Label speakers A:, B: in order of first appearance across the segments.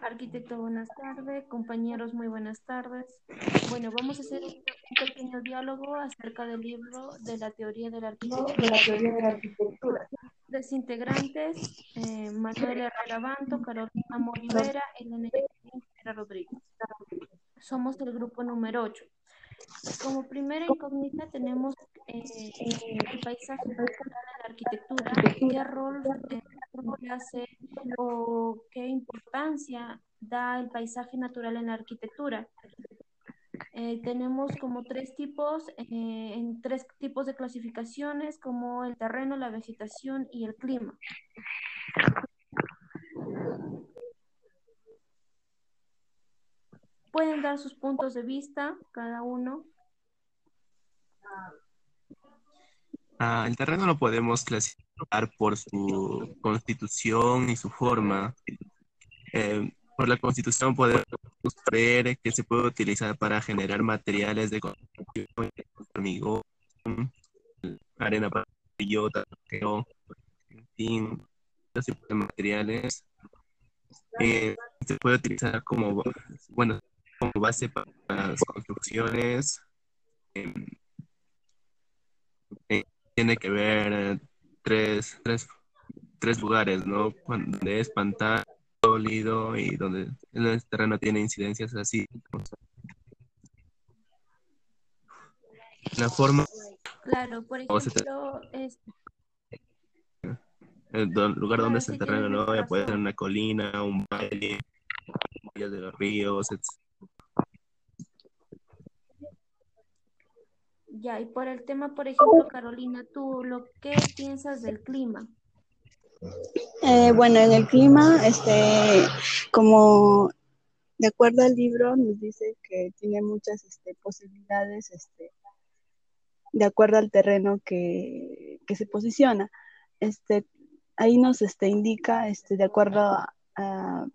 A: Arquitecto, buenas tardes. Compañeros, muy buenas tardes. Bueno, vamos a hacer un pequeño diálogo acerca del libro de la teoría de la arquitectura. De la teoría de la arquitectura. Tres integrantes, eh, Manuel Herrera Banto, Carolina Morivera, Elena Rodríguez. Somos el grupo número 8. Como primera incógnita tenemos eh, el paisaje de la arquitectura, qué rol, eh, hace o qué importancia da el paisaje natural en la arquitectura. Eh, tenemos como tres tipos, en tres tipos de clasificaciones, como el terreno, la vegetación y el clima. Pueden dar sus puntos de vista cada uno.
B: Ah, el terreno lo podemos clasificar por su constitución y su forma. Eh, por la constitución podemos ver que se puede utilizar para generar materiales de construcción, hormigón, arena para billota, en fin, de materiales. Eh, se puede utilizar como, bueno, como base para las construcciones. Eh, tiene que ver eh, tres, tres, tres lugares, ¿no? Donde es pantano, sólido y donde el terreno tiene incidencias así. La forma.
A: Claro, por ejemplo, es...
B: El lugar donde es el terreno, ¿no? Puede ser una colina, un valle, de los ríos, etc.
A: Ya, y por el tema, por ejemplo, Carolina, ¿tú lo que piensas del clima?
C: Eh, bueno, en el clima, este, como de acuerdo al libro, nos dice que tiene muchas este, posibilidades este, de acuerdo al terreno que, se posiciona. Este, ahí nos este, indica, este, de acuerdo a,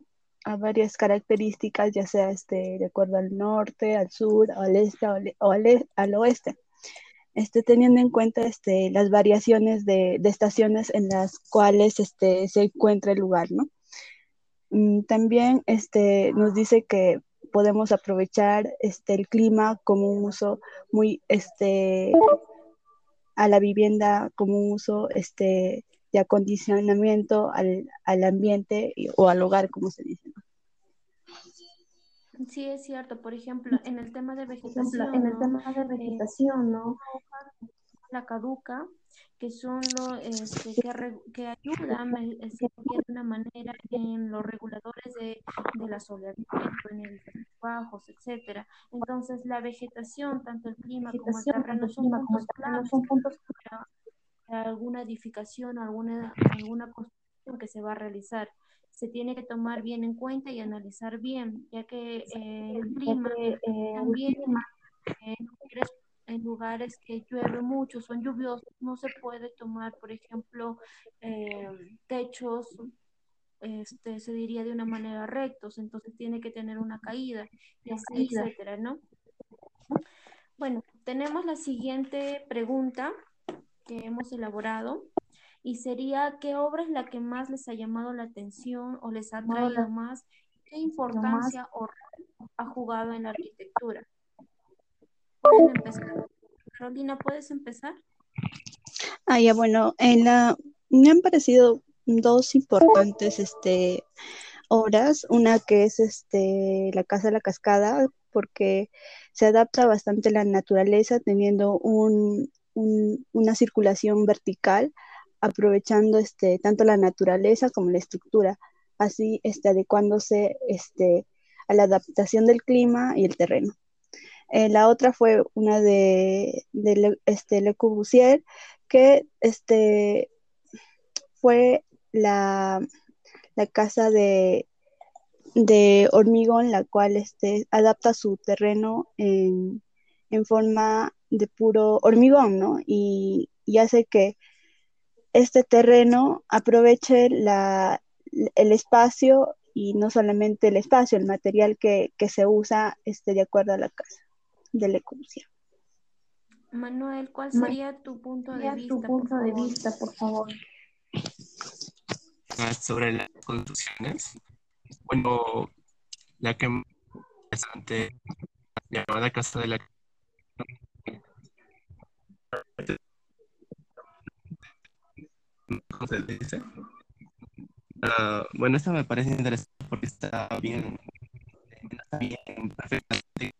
C: varias características, ya sea este, de acuerdo al norte, al sur, al este o al, e, al oeste este, teniendo en cuenta este, las variaciones de, estaciones en las cuales este, se encuentra el lugar, ¿no? Mm, también este, nos dice que podemos aprovechar este, el clima como un uso muy, este, a la vivienda como un uso este, de acondicionamiento al, al ambiente o al hogar, como se dice.
A: Sí, es cierto. Por ejemplo, en el tema de vegetación,
C: en el tema de vegetación, ¿no?
A: La caduca, que son los este, que, que, ayudan este, de una manera en los reguladores de, de la soleamiento, en el bajos, etcétera. Entonces, la vegetación, tanto el clima como el terreno, son puntos claves son puntos para alguna edificación, alguna, alguna construcción que se va a realizar se tiene que tomar bien en cuenta y analizar bien, ya que eh, el clima eh, también en lugares que llueve mucho, son lluviosos, no se puede tomar, por ejemplo, eh, techos, este, se diría de una manera rectos, entonces tiene que tener una caída, y así, etcétera, ¿no? Bueno, tenemos la siguiente pregunta que hemos elaborado y sería qué obra es la que más les ha llamado la atención o les ha traído más, qué importancia o rol ha jugado en la arquitectura. Pueden empezar. Carolina, ¿puedes empezar?
C: Ah, ya, bueno, en la, me han parecido dos importantes este, obras, una que es este, La Casa de la Cascada, porque se adapta bastante a la naturaleza teniendo un, una circulación vertical aprovechando este, tanto la naturaleza como la estructura, así este, adecuándose este, a la adaptación del clima y el terreno. Eh, la otra fue una de, este, Le Corbusier, que este, fue la, la casa de, de, hormigón, la cual este, adapta su terreno en, en, forma de puro hormigón, ¿no? Y, y hace que este terreno aproveche el espacio y no solamente el espacio, el material que, se usa este, de acuerdo a la casa de la
A: Manuel, ¿cuál sería tu punto de vista?
C: Tu punto de vista, por favor.
B: sobre las construcciones. Bueno, la que más interesante llamada Casa de la ¿Cómo se dice? Uh, bueno, esta me parece interesante porque está bien, está bien perfectamente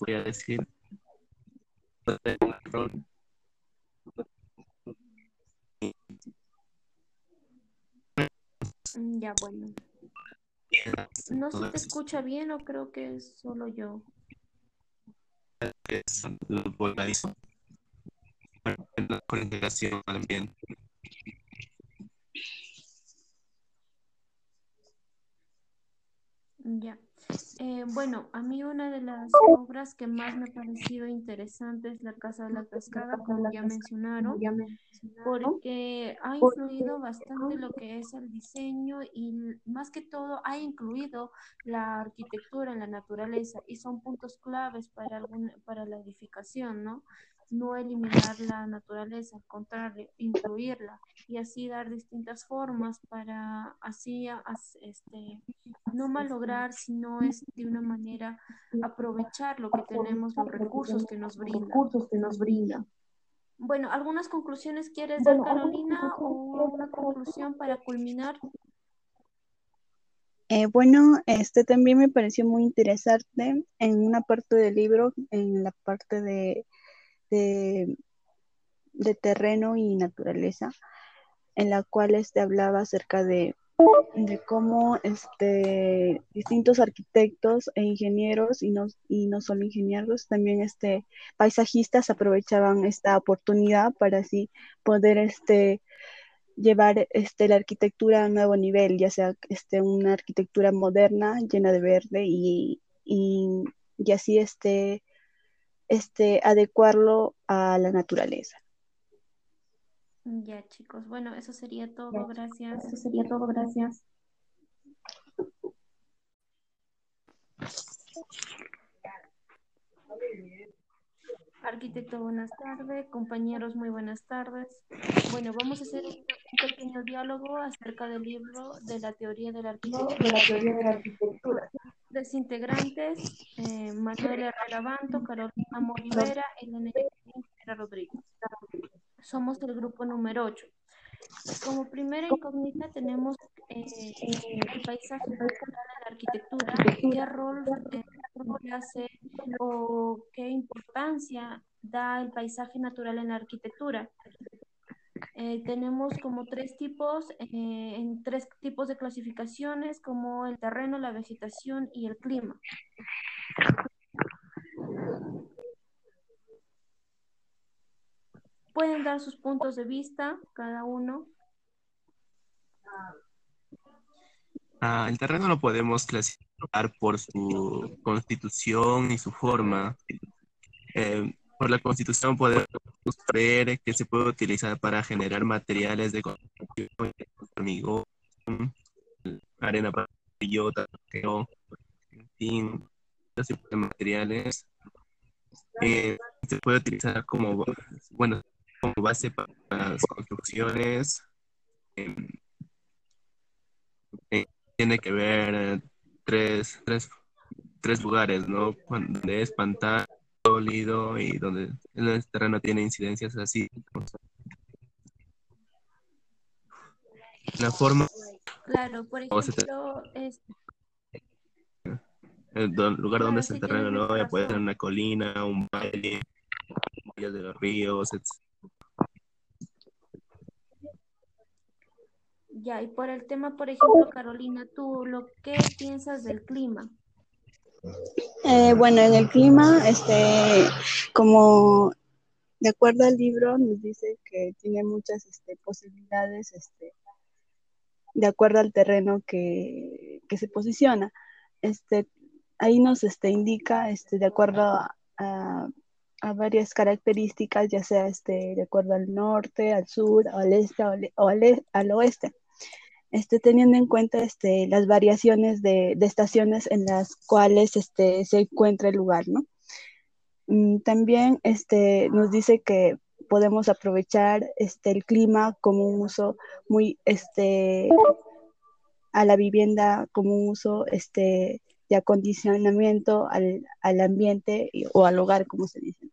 B: voy a decir
A: Mm, ya, bueno. ¿No se te escucha bien o creo que es solo yo?
B: Es volcanizo. Con integración al ambiente.
A: Ya. Eh, bueno, a mí una de las obras que más me ha parecido interesante es La Casa de la Cascada, como ya mencionaron, porque ha influido bastante lo que es el diseño y más que todo ha incluido la arquitectura en la naturaleza y son puntos claves para, algún, para la edificación, ¿no? No eliminar la naturaleza, al contrario, incluirla y así dar distintas formas para así este, no malograr, sino es de una manera aprovechar lo que tenemos, los recursos que nos brinda.
C: Recursos que nos brinda.
A: Bueno, ¿algunas conclusiones quieres dar, Carolina, o una conclusión para culminar?
C: Eh, bueno, este también me pareció muy interesante en una parte del libro, en la parte de de, terreno y naturaleza, en la cual este, hablaba acerca de, de cómo este, distintos arquitectos e ingenieros, y no, y no solo ingenieros, también este, paisajistas aprovechaban esta oportunidad para así poder este, llevar este, la arquitectura a un nuevo nivel, ya sea este, una arquitectura moderna, llena de verde y, y, y así este, este, adecuarlo a la naturaleza.
A: Ya, chicos. Bueno, eso sería todo. gracias.
C: Eso sería todo. Gracias.
A: Arquitecto, buenas tardes. Compañeros, muy buenas tardes. Bueno, vamos a hacer un pequeño diálogo acerca del libro de la teoría de la arquitectura. De la teoría de la arquitectura integrantes, eh, Manuel Herrera Banto, Carolina Morivera, Elena Rodríguez. Somos el grupo número 8. Como primera incógnita tenemos eh, el paisaje en la arquitectura, qué rol eh, hace o qué importancia da el paisaje natural en la arquitectura. Eh, tenemos como tres tipos, eh, en tres tipos de clasificaciones, como el terreno, la vegetación y el clima. Pueden dar sus puntos de vista, cada uno.
B: Ah, el terreno lo podemos clasificar por su constitución y su forma. Eh, por la constitución podemos que se puede utilizar para generar materiales de construcción, hormigón, arena para billota, en fin, de materiales. Eh, se puede utilizar como, bueno, como base para las construcciones. Em, eh, tiene que ver tres, tres, tres lugares, ¿no? Donde es sólido y donde el terreno tiene incidencias así. La forma.
A: Claro, por ejemplo, es...
B: el lugar donde es el terreno no puede ser una colina, un valle, de los ríos, etc.
A: Ya, y por el tema, por ejemplo, Carolina, ¿tú lo que piensas del clima?
C: Eh, bueno, en el clima, este, como de acuerdo al libro, nos dice que tiene muchas este, posibilidades este, de acuerdo al terreno que, se posiciona. Este, ahí nos este, indica, este, de acuerdo a, varias características, ya sea este, de acuerdo al norte, al sur, al este o al, e, al oeste este, teniendo en cuenta este, las variaciones de, estaciones en las cuales este, se encuentra el lugar, ¿no? Mm, también este, nos dice que podemos aprovechar este, el clima como un uso muy, este, a la vivienda como un uso este, de acondicionamiento al, al ambiente o al hogar, como se dice.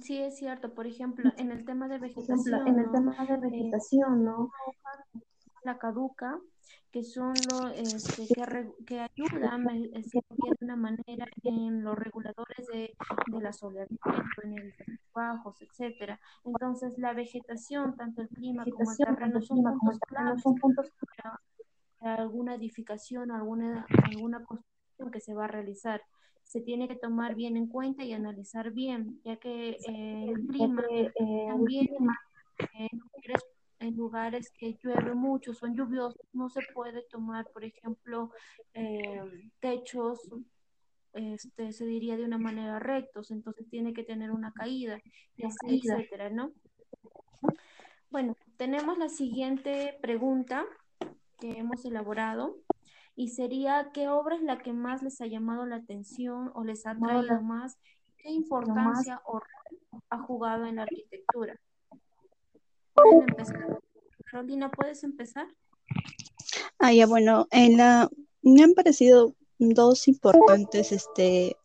A: Sí, es cierto. Por ejemplo, en el tema de vegetación,
D: en el tema de eh, vegetación, ¿no?
A: La caduca, que son los este, que, que ayudan de una manera en los reguladores de, de la soleamiento, en el bajos, etcétera. Entonces, la vegetación, tanto el clima como el terreno, son puntos claves son puntos para alguna edificación, alguna, alguna construcción que se va a realizar se tiene que tomar bien en cuenta y analizar bien, ya que eh, el clima eh, también en lugares que llueve mucho, son lluviosos, no se puede tomar, por ejemplo, eh, techos, este, se diría de una manera rectos, entonces tiene que tener una caída, y así, etcétera, ¿no? Bueno, tenemos la siguiente pregunta que hemos elaborado y sería qué obra es la que más les ha llamado la atención o les ha traído más, qué importancia o rol ha jugado en la arquitectura. Pueden empezar. Carolina, ¿puedes empezar?
C: Ah, ya, bueno, en la, me han parecido dos importantes este,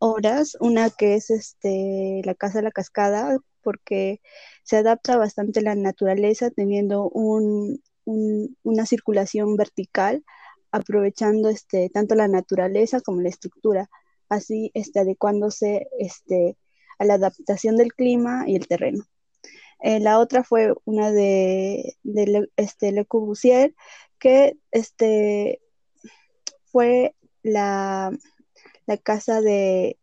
C: obras, una que es este, La Casa de la Cascada, porque se adapta bastante a la naturaleza teniendo un, una circulación vertical aprovechando este, tanto la naturaleza como la estructura, así este, adecuándose este, a la adaptación del clima y el terreno. Eh, la otra fue una de, de este, Le Corbusier, que este, fue la, la casa de,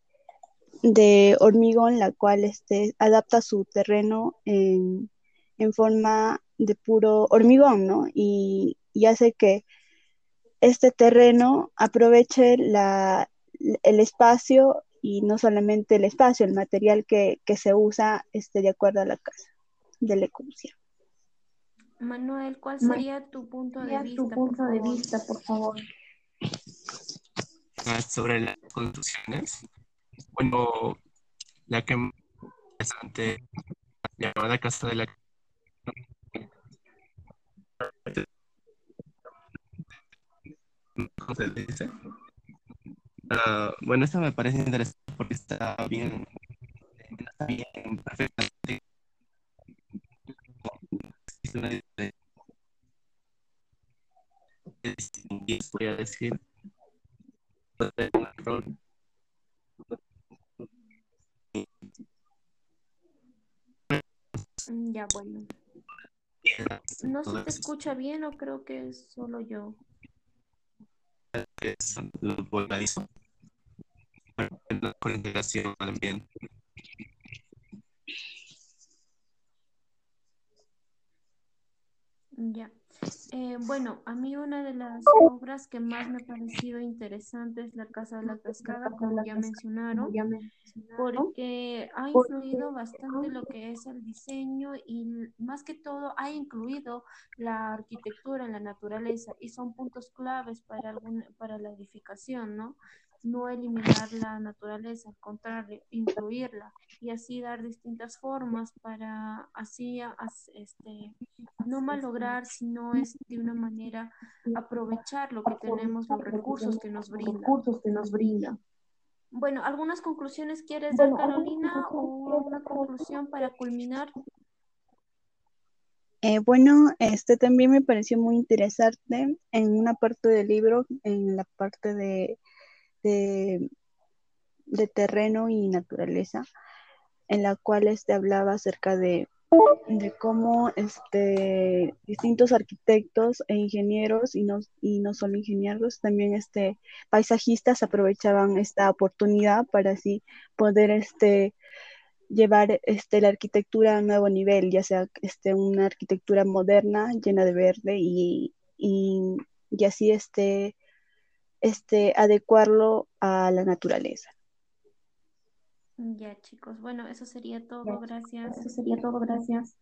C: de, hormigón, la cual este, adapta su terreno en, en, forma de puro hormigón, ¿no? Y, y hace que este terreno aproveche la, el espacio y no solamente el espacio, el material que, se usa este, de acuerdo a la casa de la
A: Manuel, ¿cuál sería tu punto de vista?
D: Tu punto de vista, por favor.
B: Ah, sobre las construcciones. Bueno, la que más interesante llamada Casa de la ¿cómo se dice? Uh, bueno, esto me parece interesante porque está bien, está bien perfectamente. voy a decir,
A: Ya, bueno. ¿No se te escucha bien o creo que es solo yo?
B: Es los volcadizos con integración al.
A: Ya. Eh, bueno, a mí una de las obras que más me ha parecido interesante es La Casa de la Cascada, como ya mencionaron, porque ha influido bastante lo que es el diseño y más que todo ha incluido la arquitectura en la naturaleza y son puntos claves para, algún, para la edificación, ¿no? No eliminar la naturaleza, al contrario, incluirla y así dar distintas formas para así este, no malograr, sino es de una manera aprovechar lo que tenemos, los recursos que nos brinda.
D: Recursos que nos brinda.
A: Bueno, ¿algunas conclusiones quieres dar, Carolina, o una conclusión para culminar?
C: Eh, bueno, este también me pareció muy interesante en una parte del libro, en la parte de terreno y naturaleza, en la cual este hablaba acerca de, de cómo este, distintos arquitectos e ingenieros, y no, y no solo ingenieros, también este, paisajistas aprovechaban esta oportunidad para así poder este, llevar este, la arquitectura a un nuevo nivel, ya sea este, una arquitectura moderna, llena de verde, y, y, y así este, este, adecuarlo a la naturaleza.
A: Ya, chicos. Bueno, eso sería todo. Gracias.
D: Eso sería todo. Gracias.